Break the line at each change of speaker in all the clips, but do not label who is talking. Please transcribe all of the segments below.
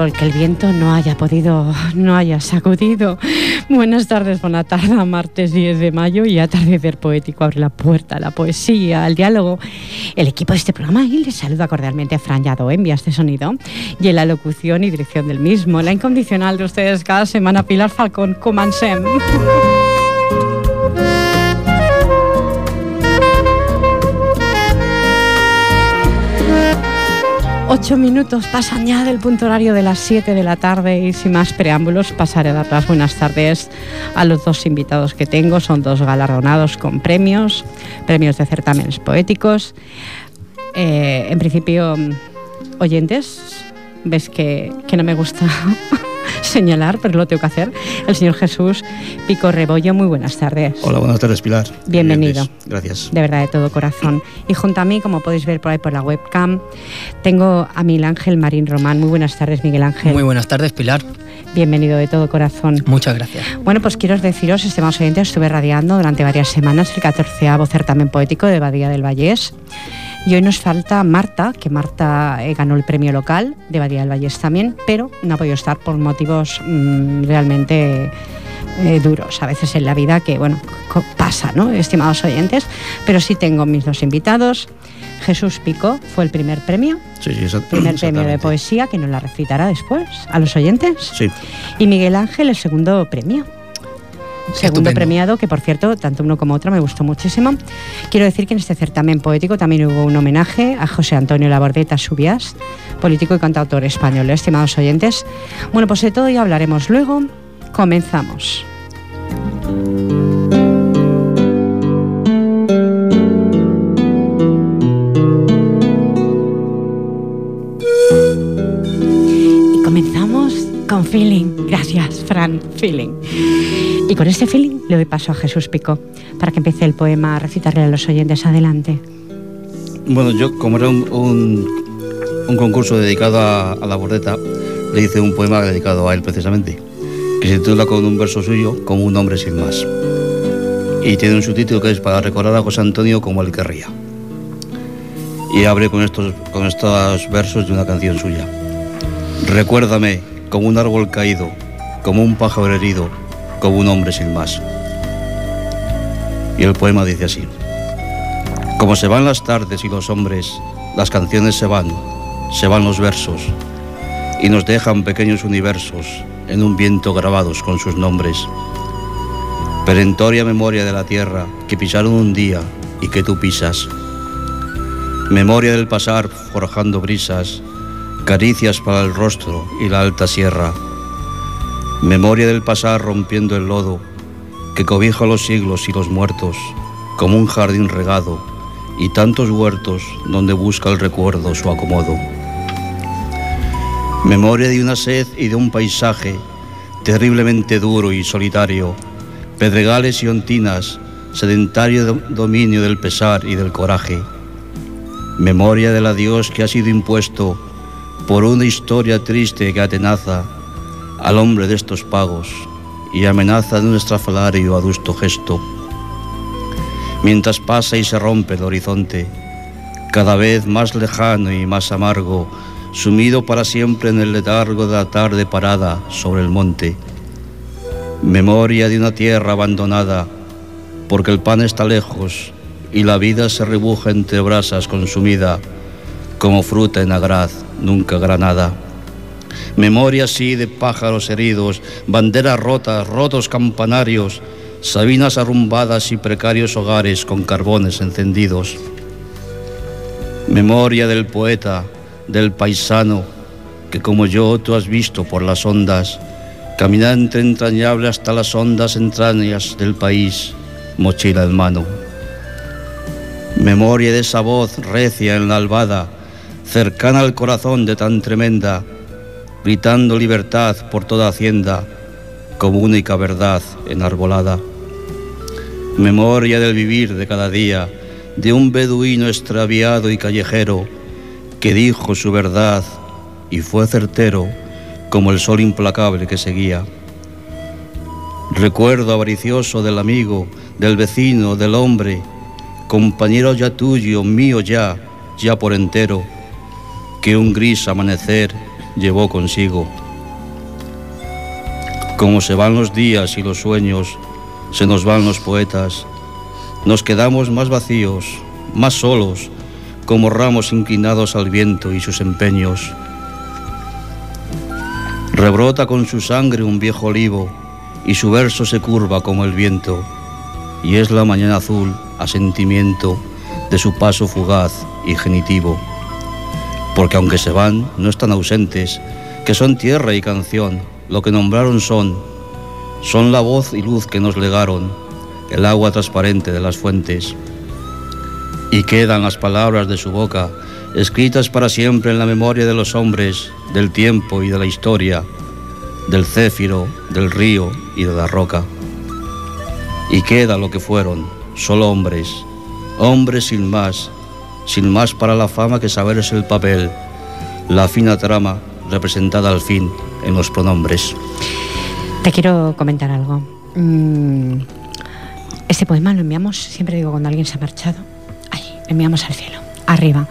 Árbol que el viento no haya podido, no haya sacudido. Buenas tardes, buena tarde, martes 10 de mayo y atardecer poético abre la puerta a la poesía, al diálogo. El equipo de este programa y les saluda cordialmente a Fran Yado envía este sonido y en la locución y dirección del mismo, la incondicional de ustedes cada semana, Pilar Falcón, Comansem. Ocho minutos pasan ya del punto horario de las 7 de la tarde y sin más preámbulos pasaré a dar las buenas tardes a los dos invitados que tengo. Son dos galardonados con premios, premios de certámenes poéticos. Eh, en principio, oyentes, ves que, que no me gusta señalar, pero lo tengo que hacer. El señor Jesús Pico Rebollo, muy buenas tardes.
Hola, buenas tardes, Pilar.
Bienvenido.
Gracias.
De verdad, de todo corazón. Y junto a mí, como podéis ver por ahí por la webcam, tengo a Miguel Ángel Marín Román. Muy buenas tardes, Miguel Ángel.
Muy buenas tardes, Pilar.
Bienvenido de todo corazón.
Muchas gracias.
Bueno, pues quiero deciros, estimados oyentes, estuve radiando durante varias semanas el 14 certamen poético de Badía del Vallés. Y hoy nos falta Marta, que Marta eh, ganó el premio local de Badía del Vallés también, pero no ha podido estar por motivos mmm, realmente eh, duros a veces en la vida que, bueno, pasa, ¿no? Estimados oyentes. Pero sí tengo mis dos invitados. Jesús Pico fue el primer premio.
Sí, sí, exact
primer premio de poesía que nos la recitará después a los oyentes.
Sí.
Y Miguel Ángel el segundo premio. Segundo premiado, que por cierto, tanto uno como otro me gustó muchísimo. Quiero decir que en este certamen poético también hubo un homenaje a José Antonio Labordeta Subias, político y cantautor español, estimados oyentes. Bueno, pues de todo ya hablaremos luego. Comenzamos. Feeling. Gracias, Fran, feeling. Y con este feeling le doy paso a Jesús Pico para que empiece el poema a recitarle a los oyentes. Adelante.
Bueno, yo, como era un, un, concurso dedicado a, a la bordeta, le hice un poema dedicado a él precisamente, que se titula con un verso suyo, como un hombre sin más. Y tiene un subtítulo que es para recordar a José Antonio como él querría. Y abre con estos, con estos versos de una canción suya. Recuérdame como un árbol caído, como un pájaro herido, como un hombre sin más. Y el poema dice así. Como se van las tardes y los hombres, las canciones se van, se van los versos, y nos dejan pequeños universos en un viento grabados con sus nombres. Perentoria memoria de la tierra que pisaron un día y que tú pisas. Memoria del pasar forjando brisas, caricias para el rostro y la alta sierra. Memoria del pasar rompiendo el lodo que cobija los siglos y los muertos, como un jardín regado y tantos huertos donde busca el recuerdo su acomodo. Memoria de una sed y de un paisaje terriblemente duro y solitario, pedregales y ontinas, sedentario do- dominio del pesar y del coraje. memoria del adiós que ha sido impuesto por una historia triste que atenaza al hombre de estos pagos y amenaza de un estrafalario adusto gesto. Mientras pasa y se rompe el horizonte, cada vez más lejano y más amargo, sumido para siempre en el letargo de la tarde parada sobre el monte. Memoria de una tierra abandonada, porque el pan está lejos y la vida se rebuja entre brasas consumida, como fruta en agraz, nunca granada. Memoria así de pájaros heridos, banderas rotas, rotos campanarios, sabinas arrumbadas y precarios hogares con carbones encendidos. Memoria del poeta, del paisano, que como yo tú has visto por las ondas, caminante entrañable hasta las hondas entrañas del país, mochila en mano. Memoria de esa voz recia en la albada, cercana al corazón de tan tremenda, gritando libertad por toda hacienda, como única verdad enarbolada. Memoria del vivir de cada día, de un beduino extraviado y callejero, que dijo su verdad y fue certero como el sol implacable que seguía. Recuerdo avaricioso del amigo, del vecino, del hombre, compañero ya tuyo, mío ya, ya por entero, que un gris amanecer llevó consigo. Como se van los días y los sueños, se nos van los poetas, nos quedamos más vacíos, más solos, como ramos inclinados al viento y sus empeños. Rebrota con su sangre un viejo olivo y su verso se curva como el viento, y es la mañana azul asentimiento de su paso fugaz y genitivo porque aunque se van, no están ausentes, que son tierra y canción, lo que nombraron son, son la voz y luz que nos legaron, el agua transparente de las fuentes. Y quedan las palabras de su boca, escritas para siempre en la memoria de los hombres, del tiempo y de la historia, del céfiro, del río y de la roca. Y queda lo que fueron, solo hombres, hombres sin más, sin más para la fama que saber es el papel, la fina trama representada al fin en los pronombres.
Te quiero comentar algo. Mm, este poema lo enviamos, siempre digo, cuando alguien se ha marchado, ahí, lo enviamos al cielo, arriba.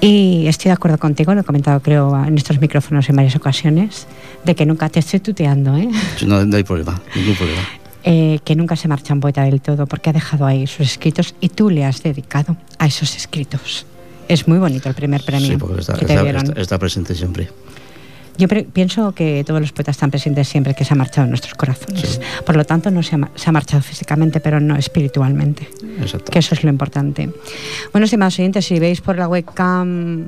Y estoy de acuerdo contigo, lo he comentado creo en estos micrófonos en varias ocasiones, de que nunca te estoy tuteando. ¿eh?
No, no hay problema, ningún problema.
Eh, que nunca se marcha un poeta del todo porque ha dejado ahí sus escritos y tú le has dedicado a esos escritos. Es muy bonito el primer premio
sí, porque está, que te está, presente siempre.
Yo pienso que todos los poetas están presentes siempre que se ha marchado en nuestros corazones. Por lo tanto, no se ha, se ha, marchado físicamente, pero no espiritualmente.
Exacto.
Que eso es lo importante. Bueno, estimados oyentes, si veis por la webcam,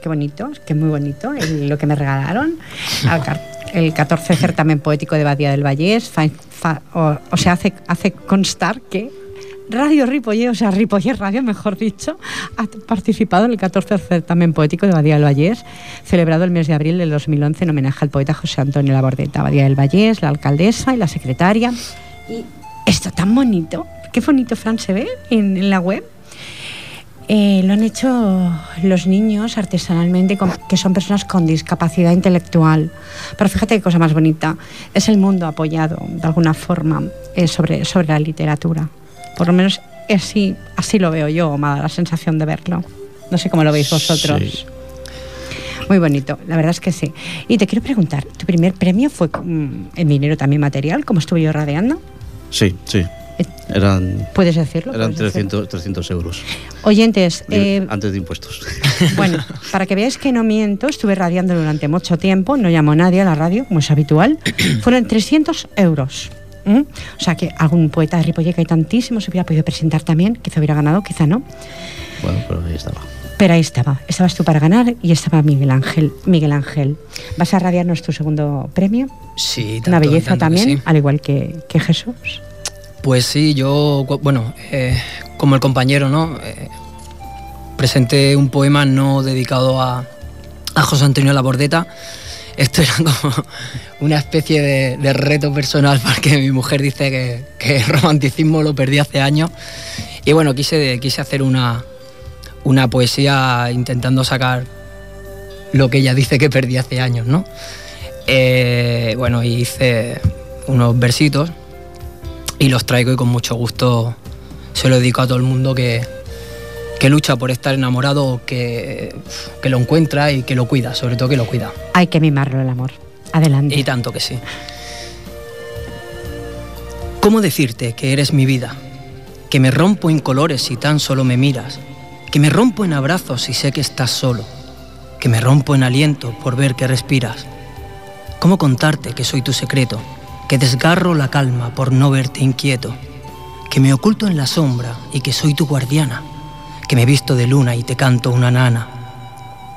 qué bonito, qué muy bonito lo que me regalaron. el 14 certamen poético de Badía del Vallés, o, sea, hace, hace constar que Radio Ripollé, o sea, Ripollé Radio, mejor dicho, ha participado en el 14 certamen poético de Badía del Vallés, celebrado el mes de abril del 2011 en homenaje al poeta José Antonio Labordeta. Badía del Vallés, la alcaldesa y la secretaria. Y esto tan bonito, qué bonito, Fran, se ve en la web. Eh, lo han hecho los niños artesanalmente, que son personas con discapacidad intelectual. Pero fíjate qué cosa más bonita. Es el mundo apoyado, de alguna forma, eh, sobre, sobre la literatura. Por lo menos así, así lo veo yo, me da la sensación de verlo. No sé cómo lo veis vosotros. Muy bonito, la verdad es que sí. Y te quiero preguntar, ¿tu primer premio fue en dinero también material, como estuve yo radiando?
Sí, sí. Eran,
¿Puedes decirlo?
Eran 300, 300 euros.
Oyentes.
Eh, antes de impuestos.
Bueno, para que veáis que no miento, estuve radiando durante mucho tiempo, no llamó nadie a la radio, como es habitual. Fueron 300 euros. O sea que algún poeta de Ripollet que hay tantísimos se hubiera podido presentar también, quizá hubiera ganado, quizá no.
Bueno, pero ahí estaba.
Pero ahí estaba, estabas tú para ganar y estaba Miguel Ángel. Miguel Ángel, ¿vas a radiarnos tu segundo premio?
Sí, tanto,
Una belleza también, al igual que, que Jesús.
Pues sí, yo, bueno, eh, como el compañero, ¿no? Eh, presenté un poema no dedicado a, José Antonio Labordeta. Esto era como una especie de, reto personal porque mi mujer dice que, el romanticismo lo perdí hace años. Y bueno, quise, quise hacer una, una poesía intentando sacar lo que ella dice que perdí hace años, ¿no? Eh, bueno, hice unos versitos y los traigo y con mucho gusto se lo dedico a todo el mundo que, que lucha por estar enamorado, que, que lo encuentra y que lo cuida, sobre todo que lo cuida.
Hay que mimarlo el amor. Adelante.
Y tanto que sí. ¿Cómo decirte que eres mi vida? Que me rompo en colores si tan solo me miras. Que me rompo en abrazos si sé que estás solo. Que me rompo en aliento por ver que respiras. ¿Cómo contarte que soy tu secreto? Que desgarro la calma por no verte inquieto. Que me oculto en la sombra y que soy tu guardiana. Que me visto de luna y te canto una nana.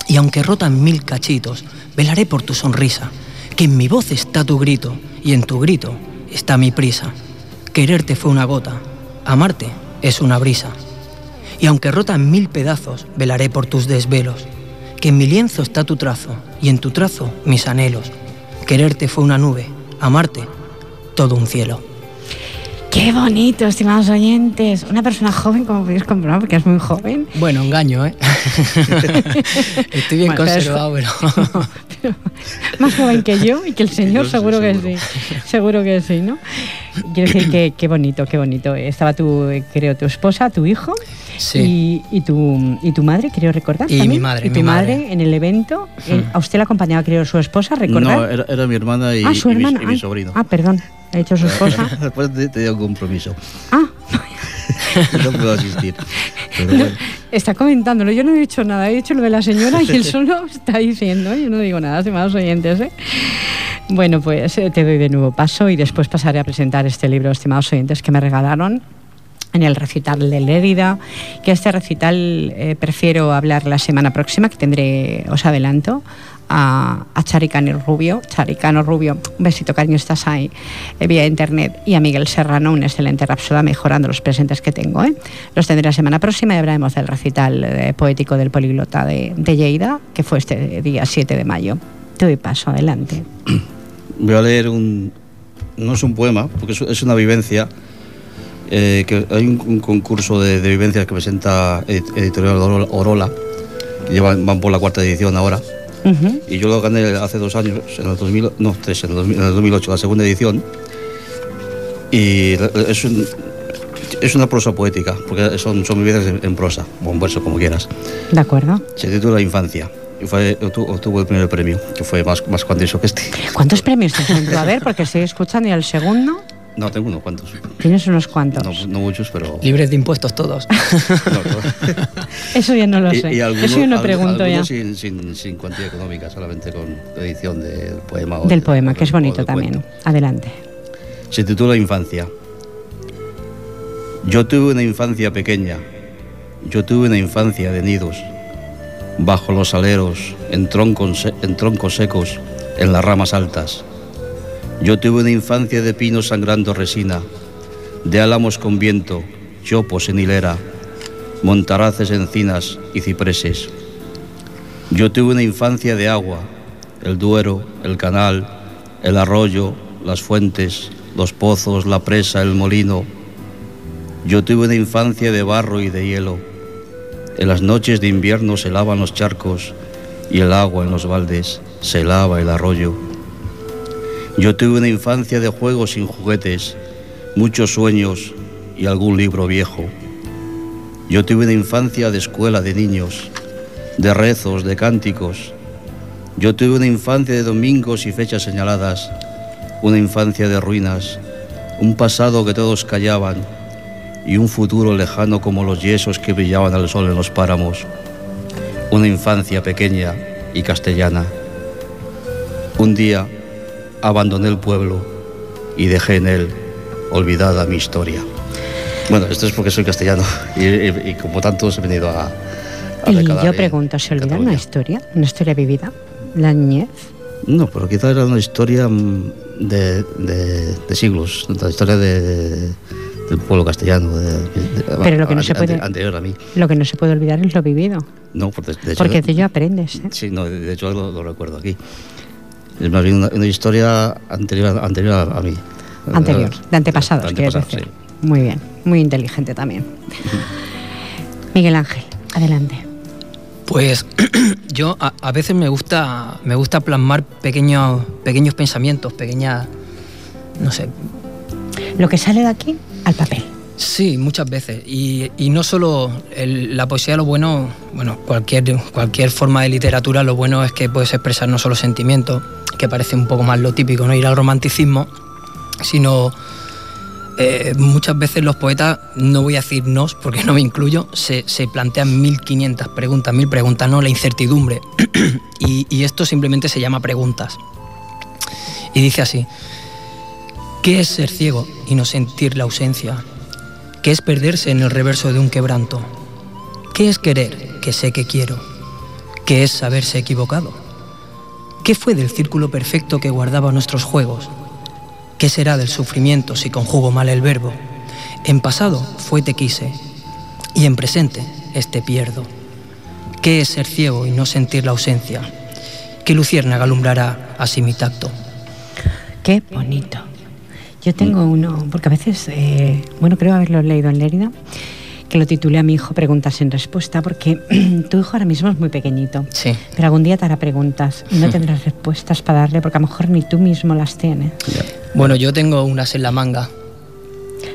Y aunque rotan mil cachitos, velaré por tu sonrisa. Que en mi voz está tu grito y en tu grito está mi prisa. Quererte fue una gota, amarte es una brisa. Y aunque rota en mil pedazos, velaré por tus desvelos. Que en mi lienzo está tu trazo y en tu trazo mis anhelos. Quererte fue una nube, amarte todo un cielo.
Qué bonito, estimados oyentes. Una persona joven, como podéis comprobar, porque es muy joven.
Bueno, engaño, ¿eh? Estoy bien
Bueno,
conservado, pero...
Pero más joven que yo y que el señor,
sí,
seguro que
seguro.
sí. Seguro que sí, ¿no? Quiero decir que qué bonito, qué bonito. Estaba tu, creo, tu esposa, tu hijo
Sí.
y, y tu, y tu madre, creo recordar.
Y
también.
mi madre,
Y tu
mi
madre.
madre.
en el evento. Eh,
Hmm.
¿A usted la acompañaba, creo, su esposa, recordar?
No, era, era mi hermana y,
ah, su
y mi-
hermana.
y mi
Ay,
sobrino.
Ah, perdón. He dicho su esposa.
Después te, te dio un compromiso.
ah,
No puedo asistir. Bueno,
está comentándolo. Yo no he dicho nada. He dicho lo de la señora y él solo está diciendo. Yo no digo nada, estimados oyentes. ¿eh? Bueno, pues eh, te doy de nuevo paso y después pasaré a presentar este libro, estimados oyentes, que me regalaron en el recital de Lérida, que este recital eh, prefiero hablar la semana próxima, que tendré, os adelanto, a, a Charicano Rubio. Charicano Rubio, un besito, cariño, estás ahí, eh, vía internet, y a Miguel Serrano, un excelente rapsoda, mejorando los presentes que tengo. ¿eh? Los tendré la semana próxima y hablaremos del recital eh, poético del Poliglota de, de Lleida, que fue este día 7 de mayo. Te doy paso, adelante.
voy a leer un. No es un poema, porque es, una vivencia. eh, que hay un, concurso de, vivencias que presenta Ed- Editorial Orola, que llevan, van por la cuarta edición ahora.
Ujú.
Y yo lo gané hace dos años, en el 2000, no, tres, en el, 2000 en el 2008, la segunda edición. Y es, un- es una prosa poética, porque son, son vivencias en, en prosa, o en verso, como quieras.
De acuerdo.
Se titula Infancia. Y fue, obtu- obtuvo el primer premio, que fue más, más cuantioso que este.
¿Cuántos premios tienes? A ver, porque estoy escuchando y el segundo
No, tengo unos cuantos.
tienes unos cuantos.
No, no muchos, pero.
Libres de impuestos todos.
no, todo.
Eso ya no lo sé.
y algunos-
Eso yo no pregunto ya.
Sin, sin, sin cuantía económica, solamente con edición del poema. o
Del
de-
poema, que es bonito también.
cuento.
Adelante.
Se titula Infancia. Yo tuve una infancia pequeña. Yo tuve una infancia de nidos. Bajo los aleros, en troncos, en troncos secos, en las ramas altas. Yo tuve una infancia de pinos sangrando resina, de álamos con viento, chopos en hilera, montaraces, encinas y cipreses. Yo tuve una infancia de agua, el Duero, el canal, el arroyo, las fuentes, los pozos, la presa, el molino. Yo tuve una infancia de barro y de hielo. En las noches de invierno se lavan los charcos y el agua en los baldes se lava el arroyo. Yo tuve una infancia de juegos sin juguetes, muchos sueños y algún libro viejo. Yo tuve una infancia de escuela de niños, de rezos, de cánticos. Yo tuve una infancia de domingos y fechas señaladas, una infancia de ruinas, un pasado que todos callaban y un futuro lejano como los yesos que brillaban al sol en los páramos. Una infancia pequeña y castellana. Un día abandoné el pueblo y dejé en él olvidada mi historia. Bueno, esto es porque soy castellano y, y- y como tantos he venido a... a
Y yo pregunto, ¿se olvida una historia? ¿Una historia vivida? ¿La niñez?
No, pero quizás era una historia mm, de, de- de siglos, la historia de- del pueblo castellano.
Pero lo que no se puede-
ante- anterior a mí.
Lo que no se puede olvidar es lo vivido.
No, por de, hecho,
Porque de ello aprendes. ¿eh?
Sí, no, de de hecho lo, lo recuerdo aquí. Es más bien una, una historia anterior, a- anterior a, a mí.
Anterior, de antepasados,
De antepasados,
decir. Muy bien, muy inteligente también. Miguel Ángel, Adelante.
Pues yo a, veces me gusta, me gusta plasmar pequeños, pequeños pensamientos, pequeñas, no sé.
Lo que sale de aquí al papel.
Sí, muchas veces. Y, no solo la poesía, lo bueno, bueno, cualquier, cualquier forma de literatura, lo bueno es que puedes expresar no solo sentimientos, que parece un poco más lo típico, no ir al romanticismo, sino eh, muchas veces los poetas, no voy a decir no, porque no me incluyo, se, plantean 1500 preguntas, mil preguntas, no la incertidumbre. y, esto simplemente se llama preguntas. Y dice así, ¿qué es ser ciego y no sentir la ausencia? ¿Qué es perderse en el reverso de un quebranto? ¿Qué es querer que sé que quiero? ¿Qué es saberse equivocado? ¿Qué fue del círculo perfecto que guardaba nuestros juegos? ¿Qué será del sufrimiento si conjugo mal el verbo? En pasado fue te quise y en presente este pierdo. ¿Qué es ser ciego y no sentir la ausencia? ¿Qué luciérnaga alumbrará así mi tacto?
Qué bonito. Yo tengo uno, porque a veces, eh, bueno, creo haberlo leído en Lérida, que lo titulé a mi hijo Preguntas sin respuesta, porque tu hijo ahora mismo es muy pequeñito.
Sí.
Pero algún día te hará preguntas y no tendrás respuestas para darle, porque a lo mejor ni tú mismo las tienes.
Bueno, yo tengo unas en la manga.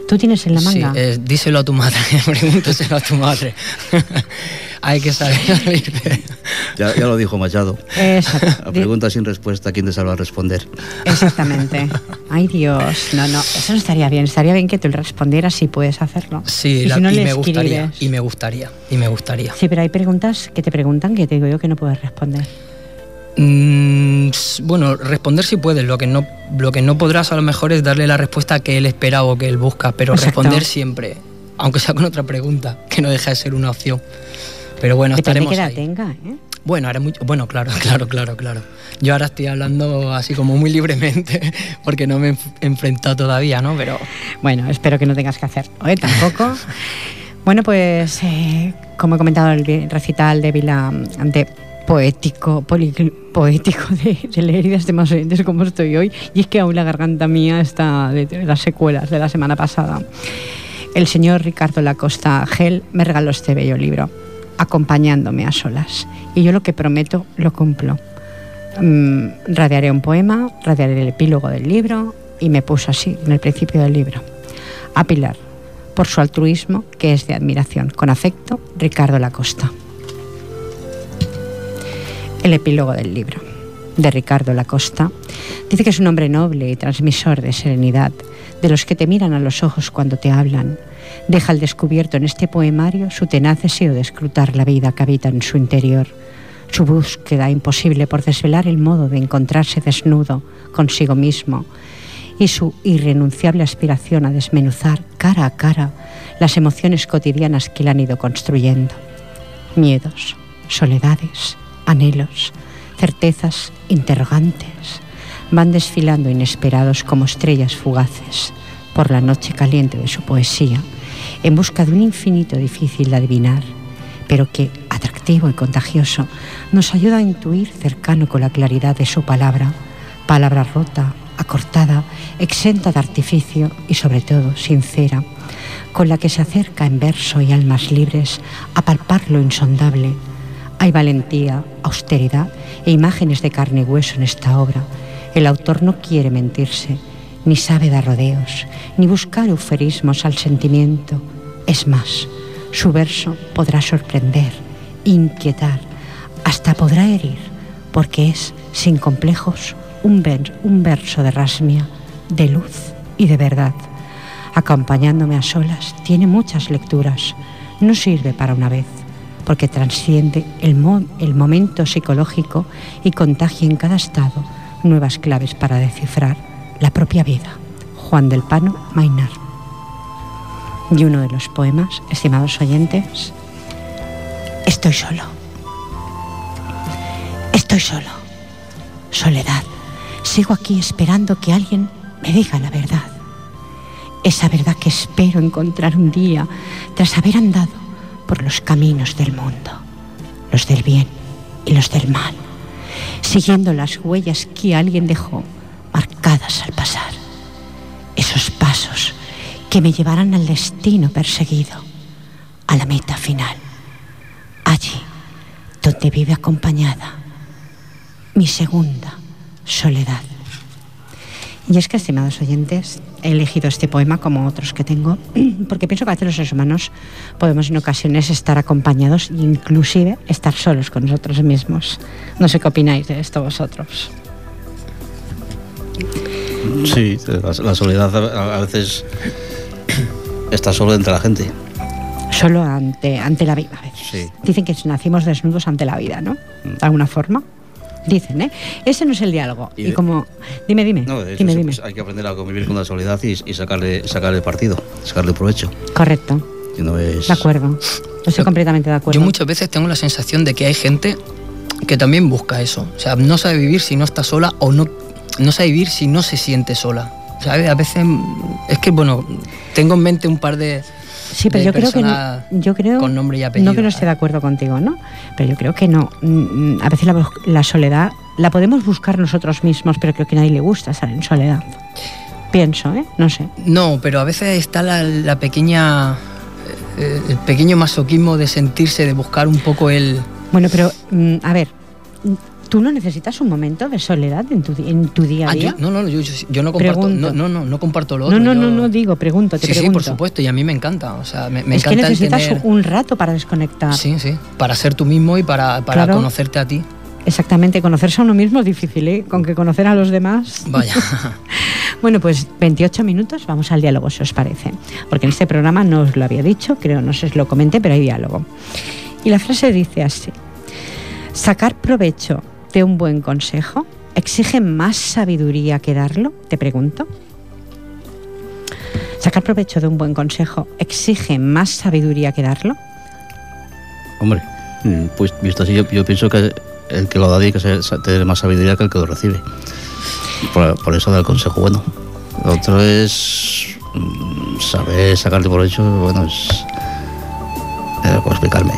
¿Tú tienes en la manga?
Sí, eh, díselo a tu madre, pregúntaselo a tu madre. Hay que saber
ya, ya, lo dijo Machado.
Exacto.
La pregunta sin respuesta, ¿quién te salva a responder?
Exactamente. Ay Dios, no, no, eso no estaría bien. Estaría bien que tú le respondieras si puedes hacerlo.
Sí, y, me gustaría, y me gustaría, y me gustaría.
Sí, pero hay preguntas que te preguntan que te digo yo que no puedes responder.
Mm, bueno, responder si puedes, lo que, no, lo que no podrás a lo mejor es darle la respuesta que él espera o que él busca, pero responder siempre, aunque sea con otra pregunta, que no deja de ser una opción. Pero bueno, estaremos
que
ahí.
tenga, ¿eh?
Bueno, ahora mucho, bueno, claro, claro, claro, claro. Yo ahora estoy hablando así como muy libremente porque no me he enfrentado todavía, ¿no? Pero
bueno, espero que no tengas que hacer, ¿eh? Tampoco. bueno, pues eh, como he comentado el recital de Vila ante poético, poético de, de heridas de más oyentes como estoy hoy. Y es que aún la garganta mía está de, las secuelas de la semana pasada. El señor Ricardo Lacosta Gel me regaló este bello libro, acompañándome a solas. Y yo lo que prometo lo cumplo. Mm, radiaré un poema, radiaré el epílogo del libro y me puso así en el principio del libro. A Pilar, por su altruismo que es de admiración. Con afecto, Ricardo Lacosta el epílogo del libro, de Ricardo Lacosta. Dice que es un hombre noble y transmisor de serenidad, de los que te miran a los ojos cuando te hablan. Deja al descubierto en este poemario su tenaz deseo de escrutar la vida que habita en su interior, su búsqueda imposible por desvelar el modo de encontrarse desnudo consigo mismo y su irrenunciable aspiración a desmenuzar cara a cara las emociones cotidianas que le han ido construyendo. Miedos, soledades, anhelos, certezas interrogantes, van desfilando inesperados como estrellas fugaces por la noche caliente de su poesía, en busca de un infinito difícil de adivinar, pero que, atractivo y contagioso, nos ayuda a intuir cercano con la claridad de su palabra, palabra rota, acortada, exenta de artificio y sobre todo sincera, con la que se acerca en verso y almas libres a palpar lo insondable, hay valentía, austeridad e imágenes de carne y hueso en esta obra. El autor no quiere mentirse, ni sabe dar rodeos, ni buscar euferismos al sentimiento. Es más, su verso podrá sorprender, inquietar, hasta podrá herir, porque es, sin complejos, un, un verso de rasmia, de luz y de verdad. Acompañándome a solas, tiene muchas lecturas. No sirve para una vez porque transciende el, el momento psicológico y contagia en cada estado nuevas claves para descifrar la propia vida. Juan del Pano Mainar. Y uno de los poemas, estimados oyentes, Estoy solo. Estoy solo. Soledad. Sigo aquí esperando que alguien me diga la verdad. Esa verdad que espero encontrar un día tras haber andado por los caminos del mundo, los del bien y los del mal, siguiendo las huellas que alguien dejó marcadas al pasar, esos pasos que me llevarán al destino perseguido, a la meta final, allí donde vive acompañada mi segunda soledad. Y es que, estimados oyentes, he elegido este poema como otros que tengo, porque pienso que a veces los seres humanos podemos en ocasiones estar acompañados e inclusive estar solos con nosotros mismos. No sé qué opináis de esto vosotros.
Sí, la, soledad a, veces está solo entre la gente.
Solo ante, ante la vida. Dicen que nacimos desnudos ante la vida, ¿no? De alguna forma. Dicen, ¿eh? Ese no es el diálogo. Y, como. Dime, dime. No, dime, dime.
hay que aprender a convivir con la soledad y, sacarle, sacarle partido, sacarle provecho.
Correcto. De acuerdo. Estoy completamente de acuerdo.
Yo muchas veces tengo la sensación de que hay gente que también busca eso. O sea, no sabe vivir si no está sola o no, no sabe vivir si no se siente sola. ¿Sabes? A veces es que, bueno, tengo en mente un par de,
Sí, pero yo creo que yo creo
con nombre y apellido.
No que no esté de acuerdo contigo, ¿no? Pero yo creo que no. Mm, a veces la, soledad la podemos buscar nosotros mismos, pero creo que a nadie le gusta estar en soledad. Pienso, ¿eh? No sé.
No, pero a veces está la, pequeña eh, el pequeño masoquismo de sentirse, de buscar un poco el.
Bueno, pero mm, a ver, ¿Tú no necesitas un momento de soledad en tu, en tu día a ah, día?
no, no, yo, yo, no comparto, no, no, no, no, comparto lo otro.
No, no, no, no, digo, pregunto, te
sí,
pregunto.
Sí, por supuesto, y a mí me encanta, o sea, me,
es
que
necesitas un rato para desconectar.
Sí, sí, para ser tú mismo y para, para conocerte a ti.
Exactamente, conocerse a uno mismo es difícil, ¿eh? Con que conocer a los demás.
Vaya.
bueno, pues 28 minutos, vamos al diálogo, si os parece. Porque en este programa no os lo había dicho, creo, no sé si lo comenté, pero hay diálogo. Y la frase dice así: sacar provecho de un buen consejo exige más sabiduría que darlo? Te pregunto. ¿Sacar provecho de un buen consejo exige más sabiduría que darlo?
Hombre, mm, pues visto así, yo, pienso que el que lo da tiene que tener más sabiduría que el que lo recibe. Por, eso da el consejo bueno. Lo otro es mm, saber sacarte provecho, bueno, es. Eh, ¿Cómo explicarme?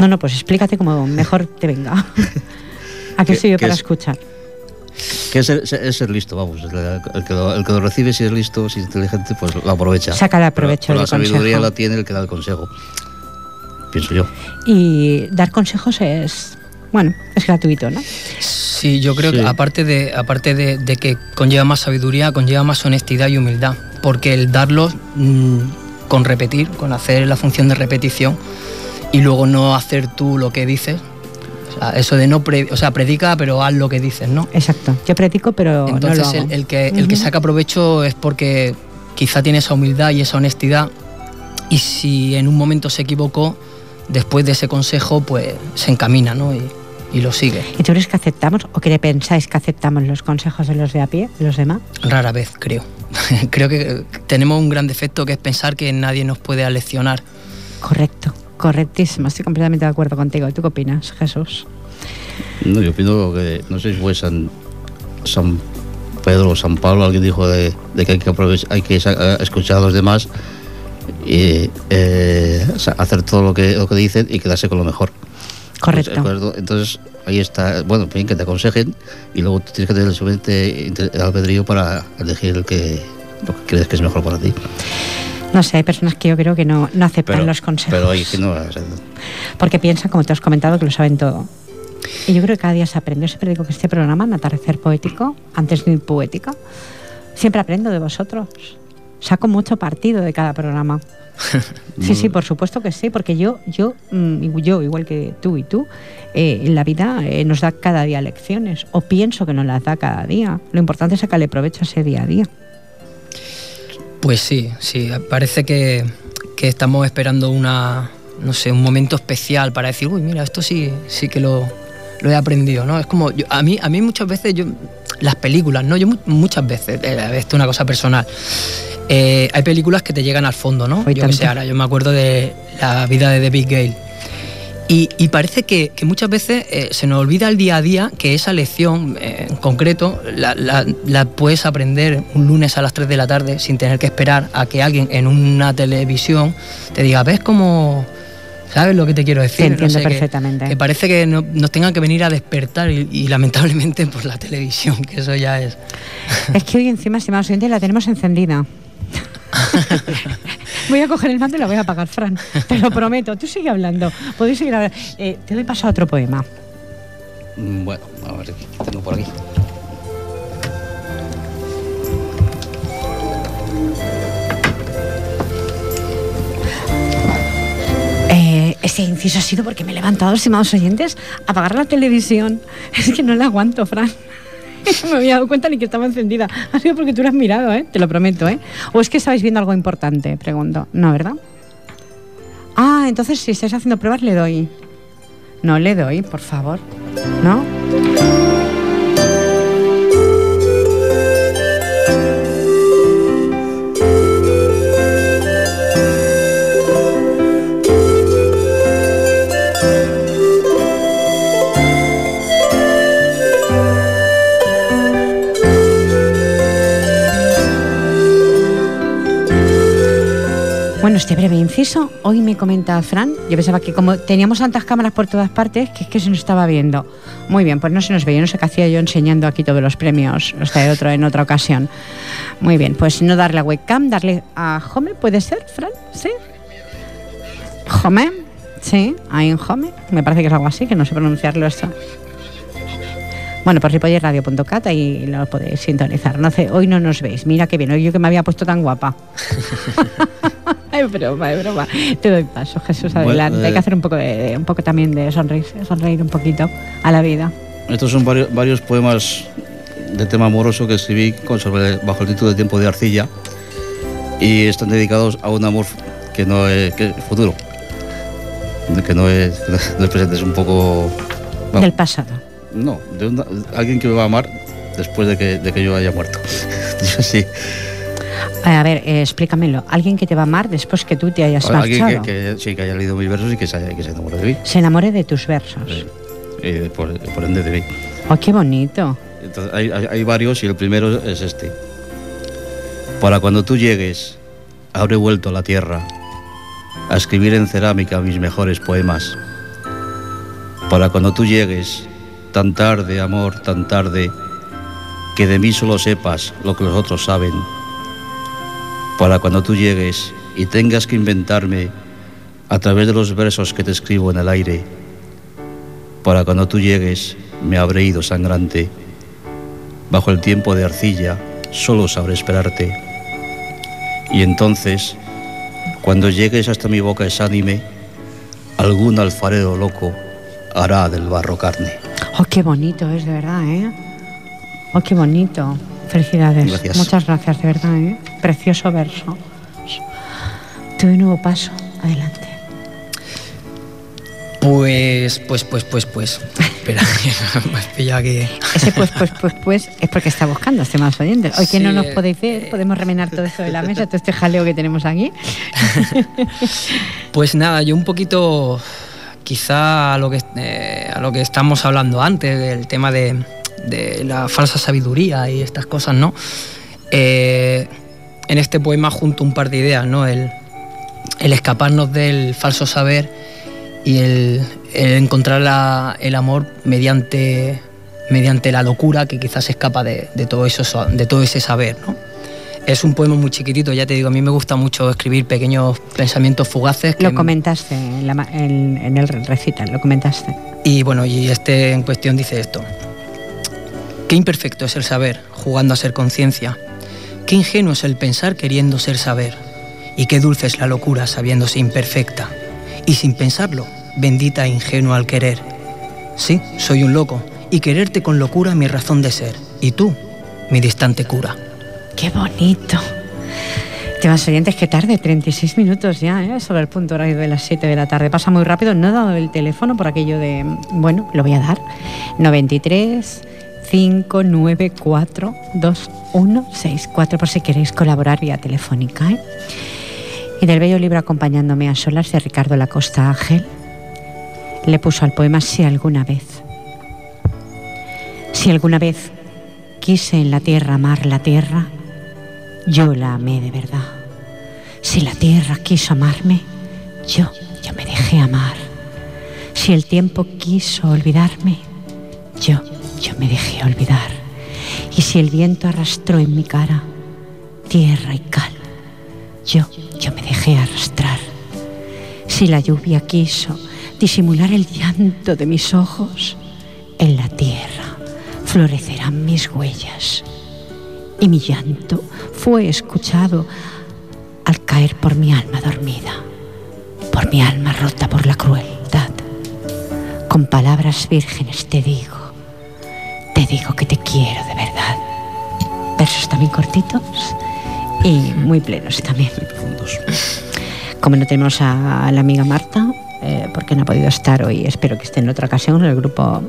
No, no, pues explícate como mejor te venga. ¿A qué sirve para escuchar?
Que es ser, listo, vamos. El que, lo, recibe, si es listo, si es inteligente, pues lo aprovecha.
Saca el aprovecho
pero, la sabiduría la tiene el que da el consejo. Pienso yo.
Y dar consejos es. Bueno, es gratuito, ¿no?
Sí, yo creo que aparte de, aparte de, que conlleva más sabiduría, conlleva más honestidad y humildad. Porque el darlo mm, con repetir, con hacer la función de repetición y luego no hacer tú lo que dices, eso de no, o sea, predica, pero haz lo que dices, ¿no?
Exacto. Yo predico, pero
Entonces,
no
lo El, que, el que saca provecho es porque quizá tiene esa humildad y esa honestidad. Y si en un momento se equivocó, después de ese consejo, pues se encamina, ¿no? Y, y lo sigue.
¿Y tú crees que aceptamos o que pensáis que aceptamos los consejos de los de a pie, de los demás?
Rara vez, creo. creo que tenemos un gran defecto que es pensar que nadie nos puede aleccionar.
Correcto. Correctísimo, estoy completamente de acuerdo contigo. ¿Tú qué opinas, Jesús?
No, yo opino que, no sé si fue San, San Pedro o San Pablo, alguien dijo de, que hay que, hay que escuchar a los demás y eh, hacer todo lo que, lo que dicen y quedarse con lo mejor.
Correcto.
Entonces, ahí está, bueno, bien que te aconsejen y luego tienes que tener el suficiente albedrío para elegir el que, lo que crees que es mejor para ti.
No sé, hay personas que yo creo que no, no aceptan los consejos.
Pero hay que no.
Porque piensan, como te has comentado, que lo saben todo. Y yo creo que cada día se aprende. Yo siempre digo que este programa, Atardecer Poético, antes de Poética, siempre aprendo de vosotros. Saco mucho partido de cada programa. sí, sí, por supuesto que sí, porque yo, yo, mm, yo igual que tú y tú, eh, en la vida eh, nos da cada día lecciones, o pienso que nos las da cada día. Lo importante es sacarle provecho a ese día a día.
Pues sí, sí, parece que, estamos esperando una, no sé, un momento especial para decir, uy, mira, esto sí, sí que lo, he aprendido, ¿no? Es como, a, mí, a mí muchas veces, yo, las películas, ¿no? Yo muchas veces, eh, esto es una cosa personal, eh, hay películas que te llegan al fondo, ¿no? Yo, sé, ahora yo me acuerdo de la vida de David Gale y, parece que, muchas veces eh, se nos olvida el día a día que esa lección eh, en concreto la, puedes aprender un lunes a las 3 de la tarde sin tener que esperar a que alguien en una televisión te diga, ¿ves cómo...? ¿Sabes lo que te quiero decir?
entiendo perfectamente.
Que, parece que nos tengan que venir a despertar y, lamentablemente por la televisión, que eso ya es...
Es que hoy encima, estimados oyentes, la tenemos encendida. voy a coger el mando y la voy a apagar, Fran. Te lo prometo. Tú sigue hablando. Podéis seguir hablando. Eh, te doy paso a otro poema.
Mm, Bueno, a ver, tengo por aquí.
Eh, este inciso ha sido porque me he levantado, estimados oyentes, a apagar la televisión. Es que no la aguanto, Fran. Me había dado cuenta ni que estaba encendida. Ha sido porque tú la has mirado, ¿eh? Te lo prometo, ¿eh? ¿O es que estabais viendo algo importante? Pregunto. No, ¿verdad? Ah, entonces si estáis haciendo pruebas le doy. No le doy, por favor. ¿No? Bueno, este breve inciso, hoy me comenta Fran, yo pensaba que como teníamos tantas cámaras por todas partes, que es que se nos estaba viendo. Muy bien, pues no se nos veía, no sé qué hacía yo enseñando aquí todos los premios, hasta de otro en otra ocasión. Muy bien, pues no darle a webcam, darle a home, ¿puede ser, Fran? ¿Sí? Home, sí, en home, me parece que es algo así, que no sé pronunciarlo esto. Bueno, por ripollerradio.cat ahí lo podéis sintonizar. No sé, hoy no nos veis. Mira qué bien, hoy yo que me había puesto tan guapa. es broma, es broma. Te doy paso, Jesús,
Bueno,
adelante. Hay
eh,
que hacer un poco de, un poco también de sonreír, sonreír un poquito a la vida.
Estos son varios, varios poemas de tema amoroso que escribí con- sobre, bajo el título de Tiempo de Arcilla y están dedicados a un amor que no es, que es futuro, que no es, no es presente, es un poco... bueno,
Del pasado.
No, de una- alguien que me va a amar después de que, de que yo haya muerto. Yo sí.
Eh, A ver, eh, explícamelo. Alguien que te va a amar después que tú te hayas
Alguien
marchado.
que, que sí, que haya leído mis versos y que se, haya, que se enamore de mí.
Se enamore de tus versos.
Sí. Y por, por ende de mí.
Oh, qué bonito.
Entonces, hay, hay- hay varios y el primero es este. Para cuando tú llegues, habré vuelto a la tierra a escribir en cerámica mis mejores poemas. Para cuando tú llegues, tan tarde, amor, tan tarde, que de mí solo sepas lo que los otros saben. Para cuando tú llegues y tengas que inventarme a través de los versos que te escribo en el aire. Para cuando tú llegues, me habré ido sangrante. Bajo el tiempo de arcilla, solo sabré esperarte. Y entonces, cuando llegues hasta mi boca exánime, algún alfarero loco hará del barro carne.
Oh, qué bonito es, de verdad, ¿eh? Oh, qué bonito. Felicidades.
Gracias.
Muchas gracias, de verdad, ¿eh? Precioso verso. Te doy nuevo paso. Adelante.
Pues, pues, pues, pues, pues. Espera, me has pillado aquí.
Ese pues, pues, pues, pues es porque está buscando, estimados oyentes. Hoy que no nos
eh,
podéis ver, podemos remenar todo esto de la mesa, todo este jaleo que tenemos aquí.
Pues nada, yo un poquito, quizá a lo que, eh, lo que estamos hablando antes, del tema de, la falsa sabiduría y estas cosas, ¿no? Eh, en este poema junto un par de ideas, ¿no? El, escaparnos del falso saber y el, encontrar el amor mediante, mediante la locura que quizás escapa de, de todo eso, de todo ese saber, ¿no? Es un poema muy chiquitito, ya te digo, a mí me gusta mucho escribir pequeños pensamientos fugaces. que
Lo
me-
comentaste en, la ma- en- en el recital, lo comentaste.
Y bueno, y este en cuestión dice esto. Qué imperfecto es el saber, jugando a ser conciencia. Qué ingenuo es el pensar queriendo ser saber. Y qué dulce es la locura sabiéndose imperfecta. Y sin pensarlo, bendita e ingenua al querer. Sí, soy un loco, y quererte con locura mi razón de ser. Y tú, mi distante cura.
¡Qué bonito! Estimados oyentes, que tarde, 36 minutos ya, ¿eh? sobre el punto horario de las 7 de la tarde. Pasa muy rápido, no he dado el teléfono por aquello de, bueno, lo voy a dar. 93 594 2164 por si queréis colaborar vía telefónica. ¿eh? Y del bello libro Acompañándome a solas de Ricardo Lacosta Ángel, le puso al poema Si alguna vez. Si alguna vez quise en la tierra amar la tierra, yo la amé de verdad. Si la tierra quiso amarme, yo, yo me dejé amar. Si el tiempo quiso olvidarme, yo, yo me dejé olvidar. Y si el viento arrastró en mi cara tierra y cal, Yo, yo me dejé arrastrar. Si la lluvia quiso disimular el llanto de mis ojos, en la tierra florecerán mis huellas. Y mi llanto fue escuchado al caer por mi alma dormida, por mi alma rota por la crueldad. Con palabras vírgenes te digo, te digo que te quiero de verdad. Versos también cortitos y muy plenos también. Como no tenemos a la amiga Marta, eh, porque no ha podido estar hoy, espero que esté en otra ocasión con el grupo,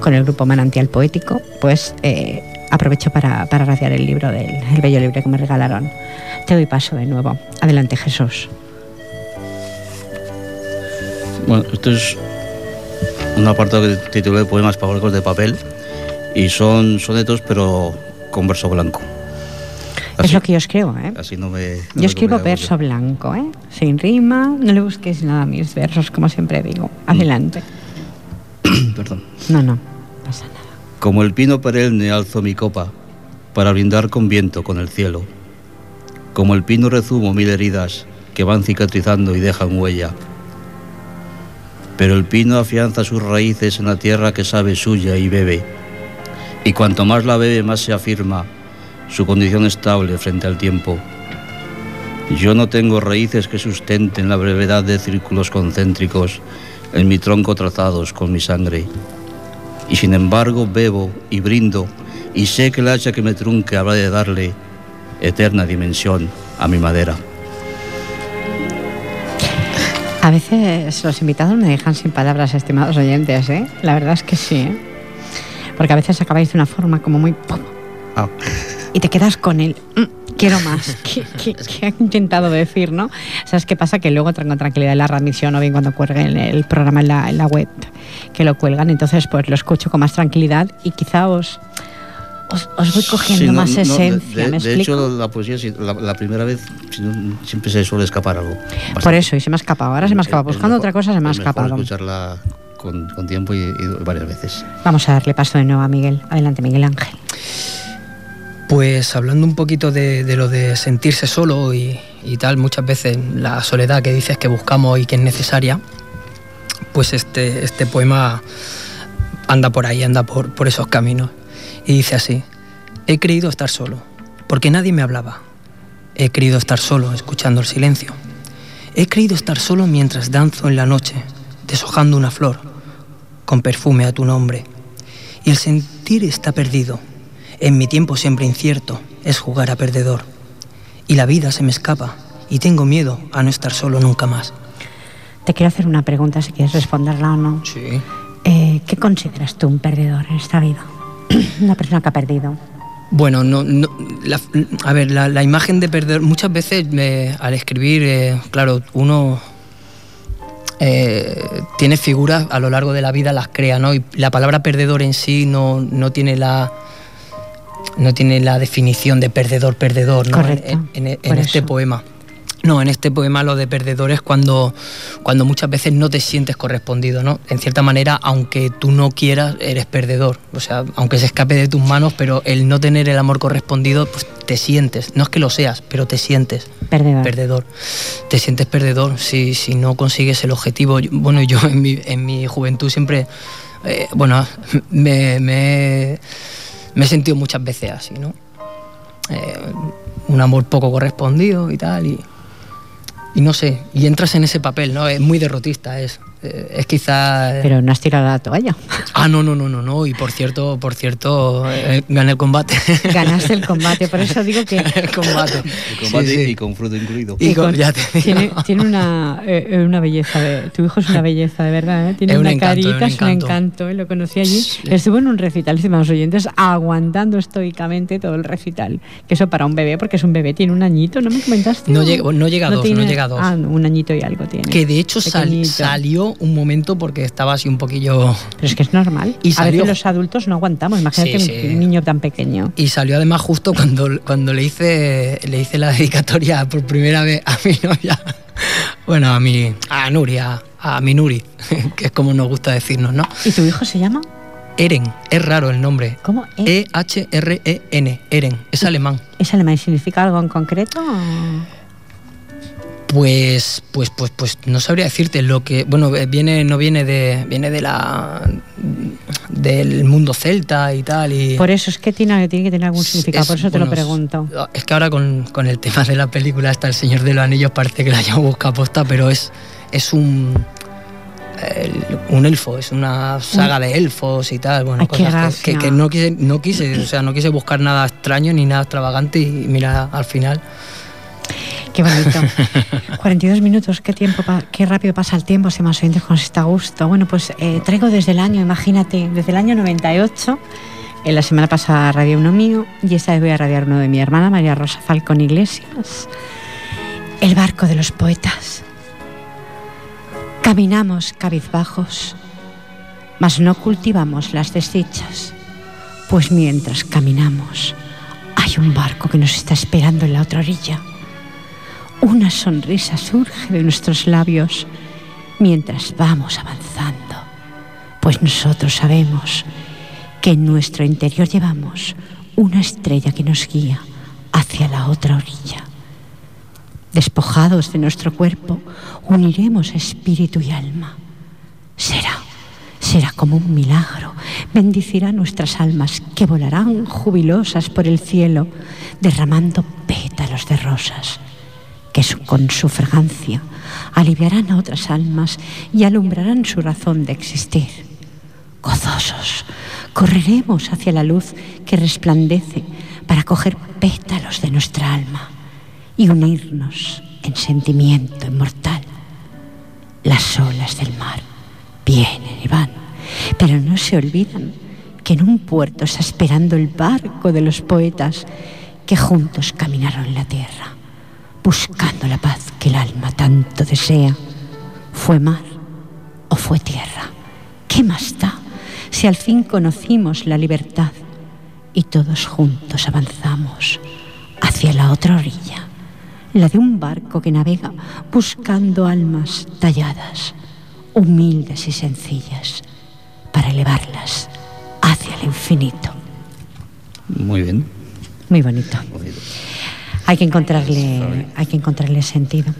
con el grupo Manantial Poético, pues eh, aprovecho para, para radiar el libro del el bello libro que me regalaron. Te doy paso de nuevo. Adelante, Jesús.
Bueno, esto es un apartado que titulé Poemas pavóricos de papel y son sonetos pero con verso blanco.
es lo que yo escribo, ¿eh?
Así no me... no
yo escribo verso blanco, ¿eh? Sin rima, no le busques nada a mis versos, como siempre digo. Adelante.
Perdón.
No, no.
Como el pino perenne alzo mi copa para brindar con viento con el cielo. Como el pino rezumo mil heridas que van cicatrizando y dejan huella. Pero el pino afianza sus raíces en la tierra que sabe suya y bebe. Y cuanto más la bebe, más se afirma su condición estable frente al tiempo. Yo no tengo raíces que sustenten la brevedad de círculos concéntricos en mi tronco trazados con mi sangre y sin embargo bebo y brindo y sé que el hacha que me trunque habrá de darle eterna dimensión a mi madera.
A veces los invitados me dejan sin palabras, estimados oyentes, ¿eh? La verdad es que sí, ¿eh? Porque a veces acabáis de una forma como muy... ¡pum!
Ah,
y te quedas con el "Mm, quiero más que, que- que ha intentado decir, ¿no? ¿Sabes qué pasa? Que luego tengo tranquilidad en la transmisión o bien cuando cuelguen el programa en la, en la web que lo cuelgan, entonces pues lo escucho con más tranquilidad y quizá os, os, os voy cogiendo
sí, no,
más
no, de-
esencia,
de,
¿me
de hecho, la poesía, sí, la, la primera vez siempre se suele escapar algo.
Por
bastante.
eso, y se me ha escapado, ahora se me ha escapado,
Es
buscando
mejor-
otra cosa se me ha escapado.
escucharla con, con tiempo y, y varias veces.
Vamos a darle paso de nuevo a Miguel. Adelante, Miguel Ángel.
Pues hablando un poquito de, lo de sentirse solo y, y tal, muchas veces la soledad que dices que buscamos y que es necesaria, pues este, este poema anda por ahí, anda por, por esos caminos. Y dice así, he creído estar solo, porque nadie me hablaba. He creído estar solo, escuchando el silencio. He creído estar solo mientras danzo en la noche, deshojando una flor, con perfume a tu nombre. Y el sentir está perdido. En mi tiempo siempre incierto es jugar a perdedor. Y la vida se me escapa y tengo miedo a no estar solo nunca más.
Te quiero hacer una pregunta, si quieres responderla o no.
Sí.
Eh, ¿Qué consideras tú un perdedor en esta vida? una persona que ha perdido.
Bueno, no, no- la- a ver, la, la imagen de perder, muchas veces al escribir, eh, claro, uno eh, tiene figuras a lo largo de la vida, las crea, ¿no? Y la palabra perdedor en sí no, no tiene la no tiene la definición de perdedor, perdedor, ¿no?
Correcto,
En, en- en
por
este
eso.
poema. No, en este poema lo de perdedor es cuando, cuando muchas veces no te sientes correspondido, ¿no? En cierta manera, aunque tú no quieras, eres perdedor. O sea, aunque se escape de tus manos, pero el no tener el amor correspondido, pues te sientes. No es que lo seas, pero te sientes
Perdedor.
perdedor. Te sientes perdedor si, si no consigues el objetivo. Bueno, yo en mi, en mi juventud siempre, eh, bueno, me, me, me he sentido muchas veces así, ¿no? Eh, un amor poco correspondido y tal, y, y no sé, y entras en ese papel, ¿no? Es muy derrotista, es, eh, es quizá...
Pero no has tirado la toalla.
Ah, no, no, no, no, no, y por cierto, por cierto, eh, gané el combate.
Ganaste el combate, por eso digo que
Gané el combate.
Y combate
Sí, sí.
y con fruto incluido.
Y con- ya te digo.
tiene, tiene una, eh, eh, una belleza. De, tu hijo es una belleza, de verdad. ¿eh? Tiene
Es un
una
encanto, es un
carita, es un
encanto.
encanto. ¿eh? Lo conocí allí.
Sí.
Estuvo en un recital, estimados oyentes, aguantando estoicamente todo el recital. Que eso para un bebé, porque es un bebé, tiene un añito, ¿no me comentaste?
No llega- no llega a dos, no
tiene-
llega a dos.
Ah, no, un añito y algo tiene.
Que de hecho sal-
Pequeñito.
Un momento porque estaba así un poquillo.
Pero es que es normal.
Y
a veces los adultos no aguantamos. Imagínate
Sí,
un-
sí.
un niño tan pequeño.
Y salió además justo cuando, cuando le hice le hice la dedicatoria por primera vez a mi novia. Bueno, a mi. a Nuria, a mi Nuri, que es como nos gusta decirnos, ¿no?
¿Y tu hijo se llama?
Eren, es raro el nombre.
¿Cómo? ¿E-
E-H-R-E-N, Eren, es alemán.
¿Es alemán y significa algo en concreto? o-
Pues, pues, pues, pues no sabría decirte lo que, bueno, eh, viene, no viene de, viene de la, del mundo celta y tal. Y
por eso es que tiene, tiene que tener algún significado, por eso te lo pregunto.
Es que ahora con, con, el tema de la película está El Señor de los Anillos parece que la haya buscado posta, pero es, es un un elfo, es una saga de elfos y tal, bueno, cosas que, que, no quise, no quise, o sea, no quise buscar nada extraño ni nada extravagante y mira, al final
Qué bonito. 42 minutos, qué tiempo, qué rápido pasa el tiempo, si más oyentes con está a gusto. Bueno, pues eh, traigo desde el año, imagínate, desde el año 98, en la semana pasada radio uno mío y esta vez voy a radiar uno de mi hermana María Rosa Falcón Iglesias. El barco de los poetas. Caminamos cabizbajos, mas no cultivamos las desdichas, pues mientras caminamos hay un barco que nos está esperando en la otra orilla una sonrisa surge de nuestros labios mientras vamos avanzando, pues nosotros sabemos que en nuestro interior llevamos una estrella que nos guía hacia la otra orilla. Despojados de nuestro cuerpo, uniremos espíritu y alma. Será, será como un milagro. Bendicirá nuestras almas que volarán jubilosas por el cielo, derramando pétalos de rosas que con su fragancia aliviarán a otras almas y alumbrarán su razón de existir. Gozosos, correremos hacia la luz que resplandece para coger pétalos de nuestra alma y unirnos en sentimiento inmortal. Las olas del mar vienen y van, pero no se olvidan que en un puerto está esperando el barco de los poetas que juntos caminaron la tierra buscando la paz que el alma tanto desea. ¿Fue mar o fue tierra? ¿Qué más da si al fin conocimos la libertad y todos juntos avanzamos hacia la otra orilla, la de un barco que navega buscando almas talladas, humildes y sencillas, para elevarlas hacia el infinito?
Muy bien.
Muy bonito. Hay que encontrarle, hay que encontrarle sentido.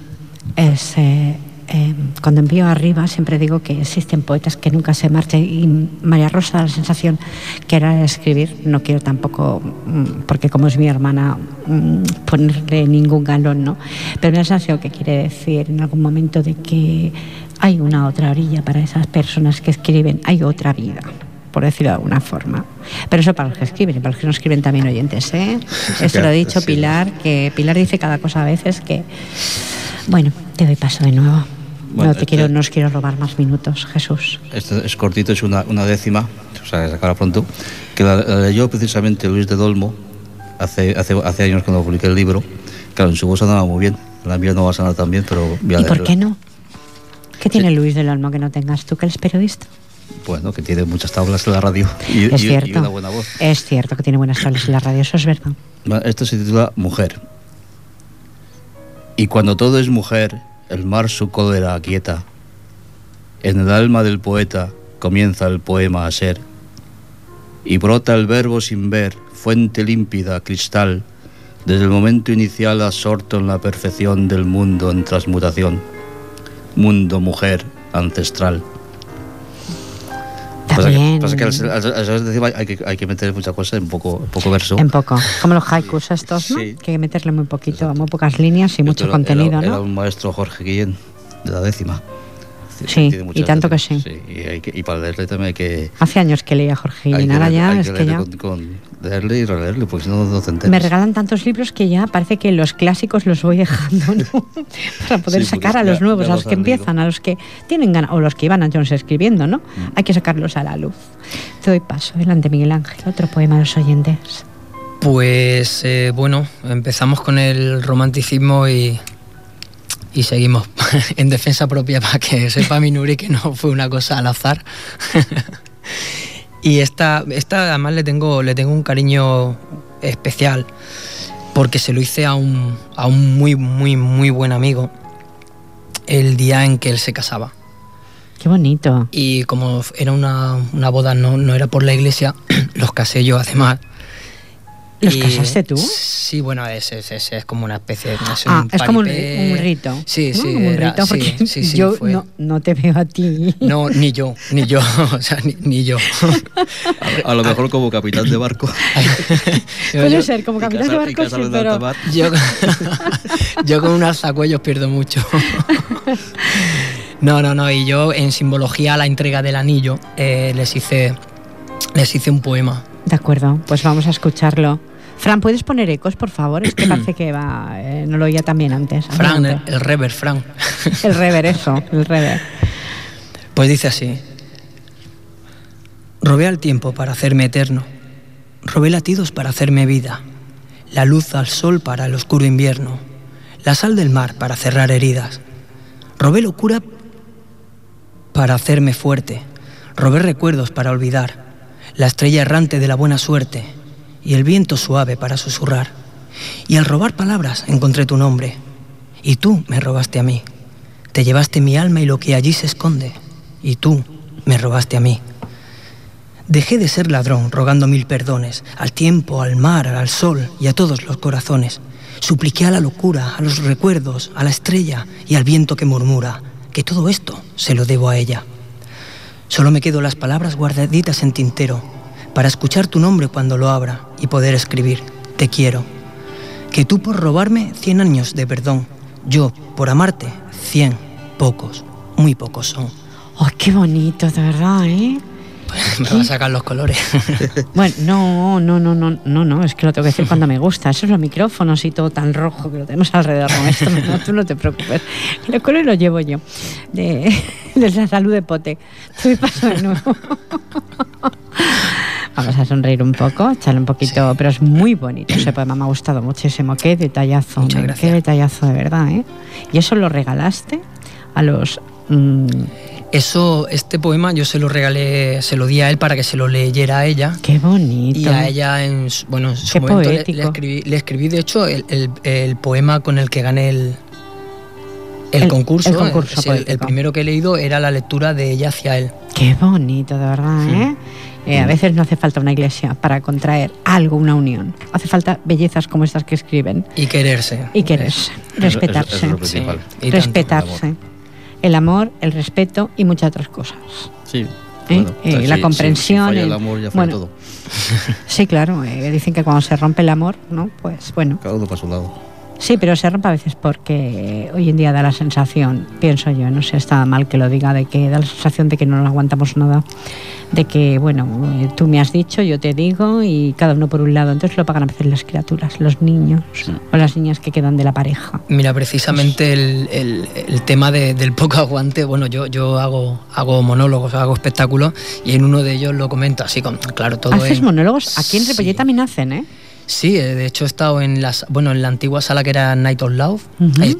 Es, eh, eh, cuando envío arriba siempre digo que existen poetas que nunca se marchan y María Rosa da la sensación que era escribir, no quiero tampoco, mm, porque como es mi hermana, mm, ponerle ningún galón, ¿no? Pero me da la sensación que quiere decir en algún momento de que hay una otra orilla para esas personas que escriben, hay otra vida por decirlo de alguna forma. Pero eso para los que escriben y para los que no escriben también oyentes. ¿eh? Eso lo ha dicho Pilar, que Pilar dice cada cosa a veces que... Bueno, te doy paso de nuevo. no, te quiero, no os quiero robar más minutos, Jesús.
Este es cortito, es una, una décima, o sea, se pronto, que la, leyó precisamente Luis de Dolmo hace, hace, hace años cuando publiqué el libro. Claro, en su voz andaba muy bien, la mía no va a sonar tan bien, pero...
¿Y por qué no? ¿Qué tiene Luis del Olmo que no tengas tú, que eres periodista?
Bueno, que tiene muchas tablas en la radio y,
es cierto,
y una buena voz.
Es cierto que tiene buenas tablas en la radio, eso es verdad.
Esto se titula Mujer. Y cuando todo es mujer, el mar su cólera aquieta. En el alma del poeta comienza el poema a ser. Y brota el verbo sin ver, fuente límpida, cristal, desde el momento inicial absorto en la perfección del mundo en transmutación. Mundo mujer ancestral. Pasa que, pasa que al, hay, que, hay que meter muchas cosas en poco, poco verso.
En poco. Como los haikus estos, ¿no? Que hay que meterle muy poquito, muy pocas líneas y mucho contenido,
era,
¿no?
Era un maestro Jorge Guillén, de la décima.
Sí, y tanto que sí.
sí y, hay que, y, para leerle también hay que...
Hace años que leía Jorge Guillén, ahora ya es
que,
ya...
Con, con leerle y releerle, porque si no, no te enteras.
Me regalan tantos libros que ya parece que los clásicos los voy dejando, ¿no? Para poder sí, sacar a los nuevos, ya, a los que empiezan, a los que tienen ganas, o los que iban a Jones escribiendo, ¿no? Mm. Hay que sacarlos a la luz. Te doy paso. Adelante, Miguel Ángel. Otro poema de los oyentes.
Pues eh, bueno, empezamos con el romanticismo y y seguimos en defensa propia para que sepa Minuri que no fue una cosa al azar. y esta, esta además le tengo, le tengo un cariño especial porque se lo hice a un, a un muy, muy, muy buen amigo el día en que él se casaba.
Qué bonito.
Y como era una, una boda, no, no era por la iglesia, los casé yo además.
¿Los casaste tú?
Sí, bueno, es, es, es, es como una especie de... Es,
ah,
un
es como un, rito.
Sí,
¿no?
sí.
Como un
era-
rito,
sí,
porque
sí, sí,
yo
fue.
no, no te veo a ti.
No, ni yo, ni yo, o sea, ni, ni yo.
A, a lo mejor como capitán de barco.
Puede
yo,
ser, como
Y
capitán de
y
barco, sí, pero...
yo, yo con un alzacuellos pierdo mucho. No, no, no, y yo en simbología a la entrega del anillo eh, les hice les hice un poema.
De acuerdo, pues vamos a escucharlo. Fran, ¿puedes poner ecos, por favor? Es que parece que va... eh, no lo oía también antes.
Fran, el, el rever, Fran.
El rever, eso, el rever.
Pues dice así. Robé al tiempo para hacerme eterno. Robé latidos para hacerme vida. La luz al sol para el oscuro invierno. La sal del mar para cerrar heridas. Robé locura para hacerme fuerte. Robé recuerdos para olvidar. La estrella errante de la buena suerte. Y el viento suave para susurrar. Y al robar palabras encontré tu nombre. Y tú me robaste a mí. Te llevaste mi alma y lo que allí se esconde. Y tú me robaste a mí. Dejé de ser ladrón rogando mil perdones al tiempo, al mar, al sol y a todos los corazones. Supliqué a la locura, a los recuerdos, a la estrella y al viento que murmura que todo esto se lo debo a ella. Solo me quedo las palabras guardaditas en tintero para escuchar tu nombre cuando lo abra y poder escribir te quiero. Que tú por robarme cien años de perdón, yo por amarte cien, pocos, muy pocos son.
¡Oh, qué bonito, de verdad, eh!
Me va a sacar los colores.
Bueno, no, no, no, no, no, no, es que lo tengo que decir cuando me gusta. Eso es los micrófonos y todo tan rojo que lo tenemos alrededor nuestro. No, tú no te preocupes. Los colores los llevo yo. De, de la salud de pote. Te paso de nuevo. Vamos a sonreír un poco, echarle un poquito, pero es muy bonito ese poema, me ha gustado muchísimo. Qué detallazo,
Muchas
qué detallazo de verdad, ¿eh? Y eso lo regalaste a los... mm,
Eso, este poema yo se lo regalé, se lo di a él para que se lo leyera a ella.
qué bonito.
Y a ella, en bueno, en su
Qué
momento le escribí, le escribí, de hecho, el, el- el poema con el que gané el, el,
El-
concurso.
el concurso
Sí, el- el primero que he leído era la lectura de ella hacia él.
Qué bonito, de verdad, ¿eh? Eh, a veces no hace falta una iglesia para contraer algo, una unión. Hace falta bellezas como estas que escriben.
Y quererse.
Y quererse, respetarse.
eso es lo
Sí,
principal.
y tanto.
respetarse. El amor, el respeto y muchas otras cosas.
Sí.
¿Eh?
Bueno,
Eh, la
si-
comprensión,
Si,
el-
el amor, ya
bueno.
todo.
Sí, claro, eh, dicen que cuando se rompe el amor, ¿no? Pues bueno.
Cada uno para su lado.
Sí, pero se rompe a veces porque hoy en día da la sensación, pienso yo, no sé, está mal que lo diga, de que da la sensación de que no nos aguantamos nada, de que, bueno, eh, tú me has dicho, yo te digo y cada uno por un lado. Entonces lo pagan a veces las criaturas, los niños o las niñas que quedan de la pareja.
Mira, precisamente el, el- el tema de- del poco aguante, bueno, yo, yo hago, hago monólogos, hago espectáculos y en uno de ellos lo comento así, con, claro, todo
¿Haces monólogos? Aquí en
Sí.
Ripollet también hacen, ¿eh?
Sí, eh, de hecho he estado en las, bueno, en la antigua sala que era Night of Love,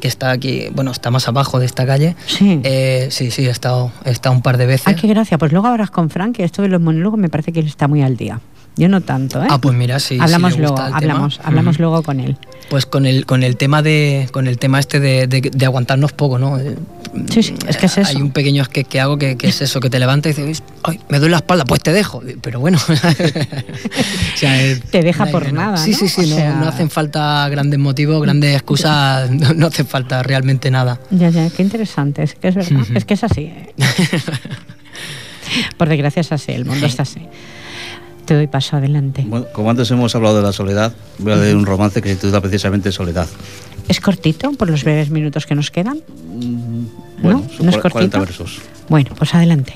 que está aquí, bueno, está más abajo de esta calle.
Sí.
Eh, sí, sí, he estado, he estado un par de veces.
Ay, qué gracia. Pues luego hablas con Frank, que esto de los monólogos me parece que él está muy al día. Yo no tanto, ¿eh?
Ah, pues mira, sí.
hablamos luego,
tema.
hablamos, hablamos luego con él.
Pues con el, con el tema de, con el tema este de, de- de aguantarnos poco, ¿no? Eh,
Sí, sí, es que es eso.
Hay un pequeño sketch que hago que, que es eso, que te levantas y dices, ay, me duele la espalda, pues te dejo. Pero bueno. O sea,
Te deja por nada,
Sí,
¿no?
sí, sí,
O
no,
sea-
no hacen falta grandes motivos, grandes excusas, no, hace falta realmente nada.
Ya, ya, qué interesante. Es que es verdad. Es que es así. ¿eh? Por desgracia es así, el mundo está así. Te doy paso adelante.
Bueno, como antes hemos hablado de la soledad, voy a leer un romance que se titula precisamente Soledad.
¿Es cortito por los breves minutos que nos quedan?
Bueno,
¿No? ¿No es
cua- 40
cortito?
versos.
Bueno, pues adelante.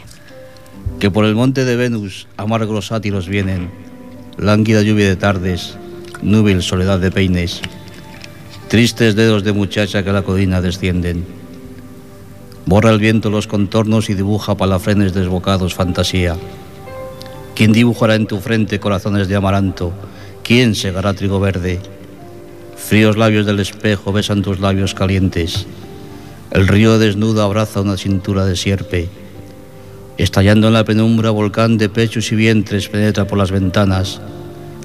Que por el monte de Venus amargos sátiros vienen, lánguida lluvia de tardes, núbil soledad de peines, tristes dedos de muchacha que a la colina descienden. Borra el viento los contornos y dibuja palafrenes desbocados fantasía. ¿Quién dibujará en tu frente corazones de amaranto? ¿Quién segará trigo verde? Fríos labios del espejo besan tus labios calientes. El río desnudo abraza una cintura de sierpe. Estallando en la penumbra, volcán de pechos y vientres penetra por las ventanas.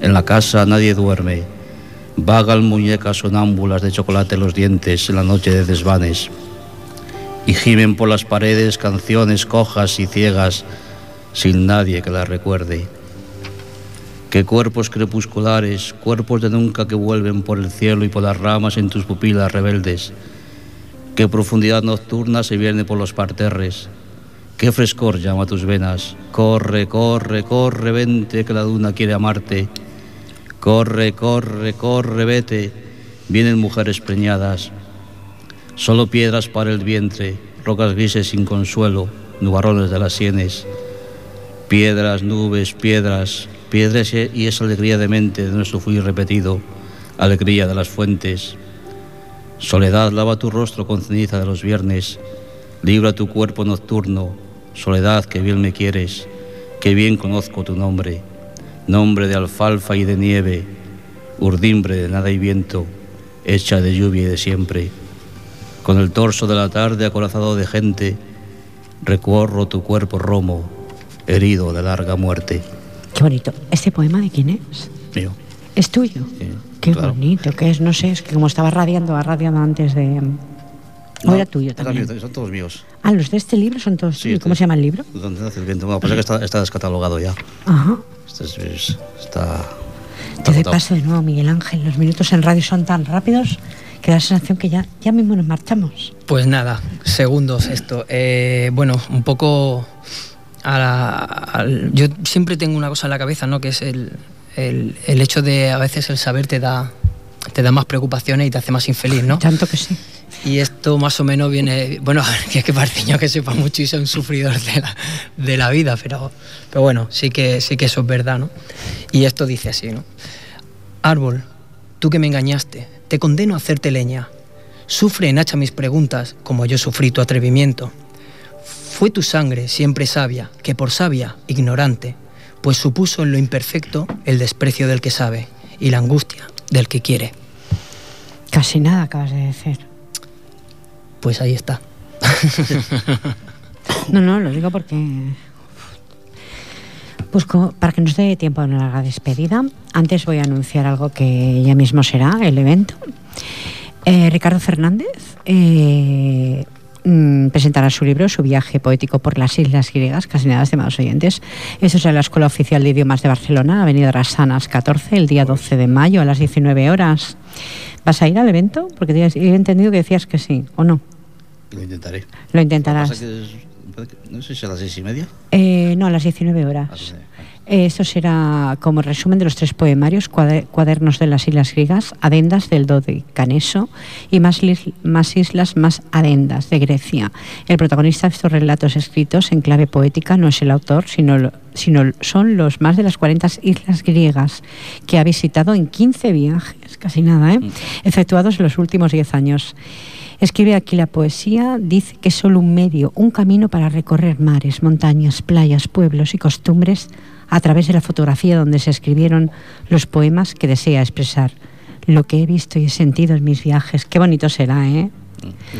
En la casa nadie duerme. Vagan muñecas sonámbulas de chocolate en los dientes en la noche de desvanes. Y gimen por las paredes canciones cojas y ciegas sin nadie que las recuerde. Que cuerpos crepusculares, cuerpos de nunca que vuelven por el cielo y por las ramas en tus pupilas rebeldes. Qué profundidad nocturna se viene por los parterres. Qué frescor llama tus venas. Corre, corre, corre, vente, que la duna quiere amarte. Corre, corre, corre, vete. Vienen mujeres preñadas. Solo piedras para el vientre, rocas grises sin consuelo, nubarrones de las sienes. Piedras, nubes, piedras, piedras y esa alegría de mente de nuestro fui repetido, alegría de las fuentes. Soledad, lava tu rostro con ceniza de los viernes, libra tu cuerpo nocturno, soledad que bien me quieres, que bien conozco tu nombre, nombre de alfalfa y de nieve, urdimbre de nada y viento, hecha de lluvia y de siempre. Con el torso de la tarde acorazado de gente, recorro tu cuerpo romo, herido de larga muerte.
Qué bonito. ¿Este poema de quién es?
Mío.
¿Es tuyo?
Sí,
Qué
claro.
bonito, que es, no sé, es que como estaba radiando, ha radiado antes de... ¿O
No,
era tuyo
era
también?
mío, son todos míos.
Ah, los de este libro son todos
Sí,
tuyos.
este
¿Cómo se llama el libro?
¿Dónde nace el viento? Bueno, pasa que está, está descatalogado ya.
Ajá.
Este es- es- está.
Te doy paso de nuevo, Miguel Ángel. Los minutos en radio son tan rápidos que da la sensación que ya, ya mismo nos marchamos.
Pues nada, segundos esto. Eh, bueno, un poco... a la- al- yo siempre tengo una cosa en la cabeza, ¿no? Que es el, el- el hecho de a veces el saber te da, te da más preocupaciones y te hace más infeliz, ¿no?
Tanto que sí.
Y esto más o menos viene, bueno, que es que Parciño que sepa mucho y sea un sufridor de la, de la vida, pero, pero bueno, sí que, sí que eso es verdad, ¿no? Y esto dice así, ¿no? Árbol, tú que me engañaste, te condeno a hacerte leña. Sufre en hacha mis preguntas, como yo sufrí tu atrevimiento. Fue tu sangre, siempre sabia, que por sabia, ignorante, pues supuso en lo imperfecto el desprecio del que sabe y la angustia del que quiere.
Casi nada acabas de decir.
Pues ahí está.
No, no, lo digo porque. Pues para que nos dé tiempo a una larga despedida, antes voy a anunciar algo que ya mismo será el evento. Eh, Ricardo Fernández eh, mm, presentará su libro, su viaje poético por las islas griegas, casi nada, estimados oyentes. Eso será en la Escuela Oficial de Idiomas de Barcelona, Avenida Rasanas 14, el día 12 de mayo a las 19 horas. ¿Vas a ir al evento? Porque he entendido que decías que sí, ¿o no?
Lo intentaré.
Lo
Lo
intentarás.
que pasa que es- no sé si a las seis y media.
Eh, no, a las 19 horas. Esto será como resumen de los tres poemarios, cuade- cuadernos de las Islas Griegas, adendas del Dodecaneso y más, islas, más adendas de Grecia. El protagonista de estos relatos escritos en clave poética no es el autor, sino, sino son los más de las 40 islas griegas que ha visitado en 15 viajes, casi nada, ¿eh? efectuados en los últimos 10 años. Escribe aquí la poesía, dice que es solo un medio, un camino para recorrer mares, montañas, playas, pueblos y costumbres a través de la fotografía donde se escribieron los poemas que desea expresar. Lo que he visto y he sentido en mis viajes. Qué bonito será, ¿eh?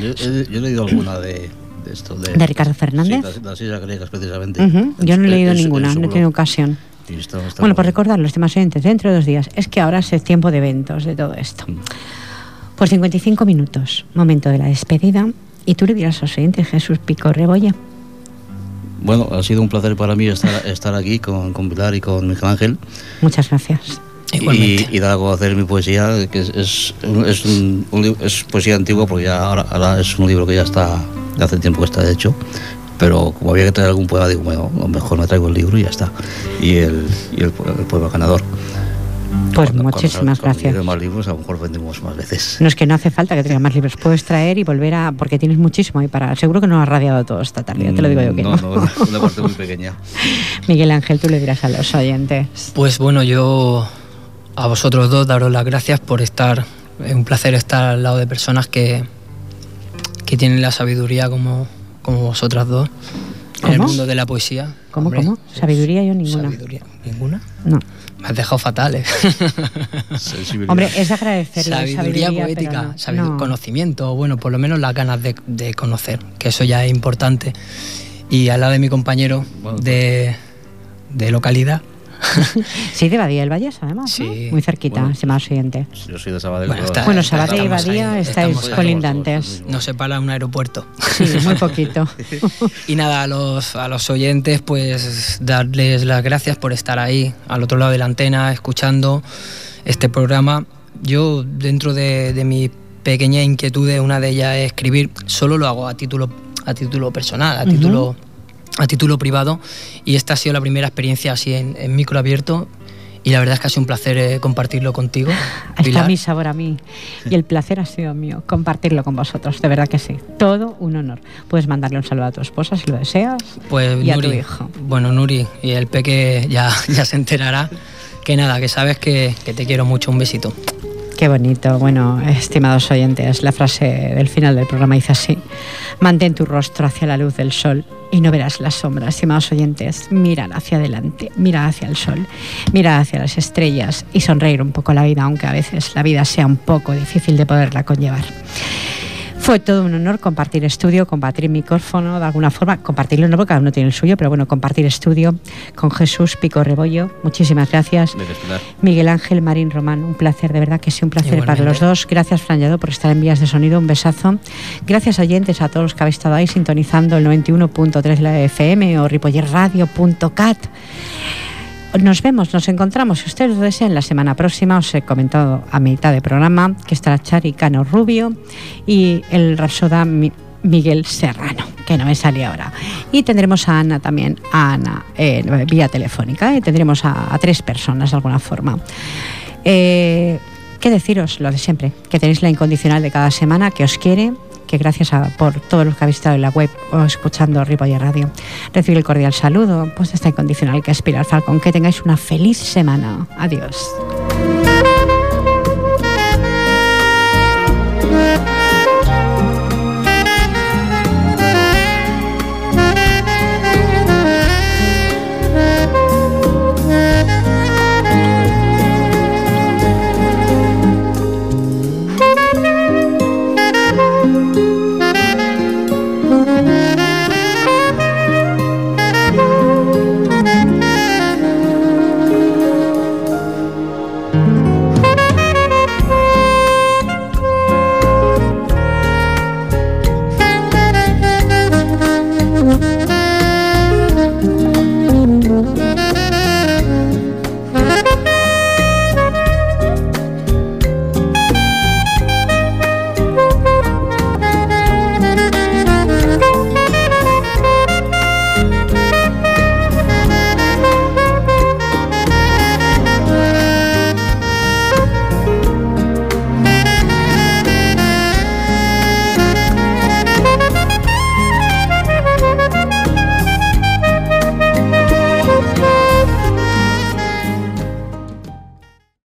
Yo, he, yo he leído alguna de, de esto. De,
¿De Ricardo Fernández?
Sí, las, las islas griegas, precisamente.
Ujú, Yo no he leído
en
ninguna, no he tenido ocasión.
Está- está
Bueno, por
bien.
recordar los temas oyentes, dentro de dos días, es que ahora es el tiempo de eventos, de todo esto.
Mm.
Pues 55 minutos, momento de la despedida. Y tú le dirás a los oyentes, Jesús Pico Rebolla.
Bueno, ha sido un placer para mí estar, estar aquí con, con Pilar y con Miguel Ángel.
Muchas gracias.
Igualmente.
Y, y dar a conocer mi poesía, que es, es, es un- un es poesía antigua, porque ya ahora, ahora es un libro que ya está, de hace tiempo que está hecho. Pero como había que traer algún poema, digo, bueno, a lo mejor me traigo el libro y ya está. Y el, y el, el poema ganador.
Pues
Cuando- cuando
muchísimas
cuando
gracias.
lleguen más libros, a lo mejor vendemos más veces.
No es que no hace falta que traigas más libros, puedes traer y volver a. porque tienes muchísimo ahí para. Seguro que no has radiado todo esta tarde, ya te lo digo yo que no.
Mm, no. no, una parte muy pequeña.
Miguel Ángel, tú le dirás a los oyentes.
Pues bueno, yo a vosotros dos daros las gracias por estar. Es un placer estar al lado de personas que, que tienen la sabiduría como, como vosotras dos en el
¿Cómo?
mundo de la poesía.
¿Cómo,
Hombre,
cómo? Sabiduría yo ninguna.
Sabiduría. ¿Ninguna?
No.
Me has dejado fatal, ¿eh?
Sensibilidad.
Hombre, es de agradecer la
sabiduría,
sabiduría
poética,
no.
sabidu-
No.
conocimiento, bueno, por lo menos las ganas de, de conocer, que eso ya es importante. Y al lado de mi compañero
Bueno,
de, de localidad,
sí, de Badía del Valles, además.
Sí.
Muy cerquita,
Bueno,
estimado oyente.
Yo soy de Sabadell.
Bueno, está-
Bueno, Sabadell y Badía
ahí,
estáis colindantes.
Nos separa un aeropuerto.
Sí, muy poquito.
Y nada, a los, a los oyentes, pues darles las gracias por estar ahí, al otro lado de la antena, escuchando este programa. Yo, dentro de, de mis pequeñas inquietudes, una de ellas es escribir, solo lo hago a título, a título personal, a título, a título privado. Y esta ha sido la primera experiencia así en, en micro abierto. Y la verdad es que ha sido un placer eh, compartirlo contigo.
Está
Pilar.
mi sabor a mí. Y el placer ha sido mío compartirlo con vosotros. De verdad que sí. Todo un honor. Puedes mandarle un saludo a tu esposa si lo deseas.
Pues
y a tu
Nuri,
hijo.
bueno, Nuri y el peque ya, ya se enterará. Que nada, que sabes que, que te quiero mucho. Un besito.
Qué bonito. Bueno, estimados oyentes, la frase del final del programa dice así. Mantén tu rostro hacia la luz del sol y no verás las sombras, estimados oyentes. Mira hacia adelante, mira hacia el sol, mira hacia las estrellas y sonreír un poco la vida, aunque a veces la vida sea un poco difícil de poderla conllevar. Fue todo un honor compartir estudio, compartir micrófono, de alguna forma, compartirlo no porque cada uno tiene el suyo, pero bueno, compartir estudio con Jesús Pico Rebollo. Muchísimas gracias. Miguel Ángel Marín Román, un placer, de verdad que sí, un placer
Igualmente.
para los dos. Gracias, Fran Lladó, por estar en vías de sonido, un besazo. Gracias, oyentes, a todos los que habéis estado ahí sintonizando el 91.3 de la FM o ripollerradio.cat. Nos vemos, nos encontramos, si ustedes lo desean, la semana próxima. Os he comentado a mitad de programa que estará Chari Cano Rubio y el Rapsoda Mi- Miguel Serrano, que no me sale ahora. Y tendremos a Ana también, a Ana, eh, vía telefónica, y tendremos a, a tres personas de alguna forma. Eh, ¿Qué deciros? Lo de siempre, que tenéis la incondicional de cada semana, que os quiere, que gracias a, por todos los que habéis estado en la web o escuchando Ripoller Radio, recibir el cordial saludo, pues de esta incondicional que es Pilar Falcón. Que tengáis una feliz semana. Adiós.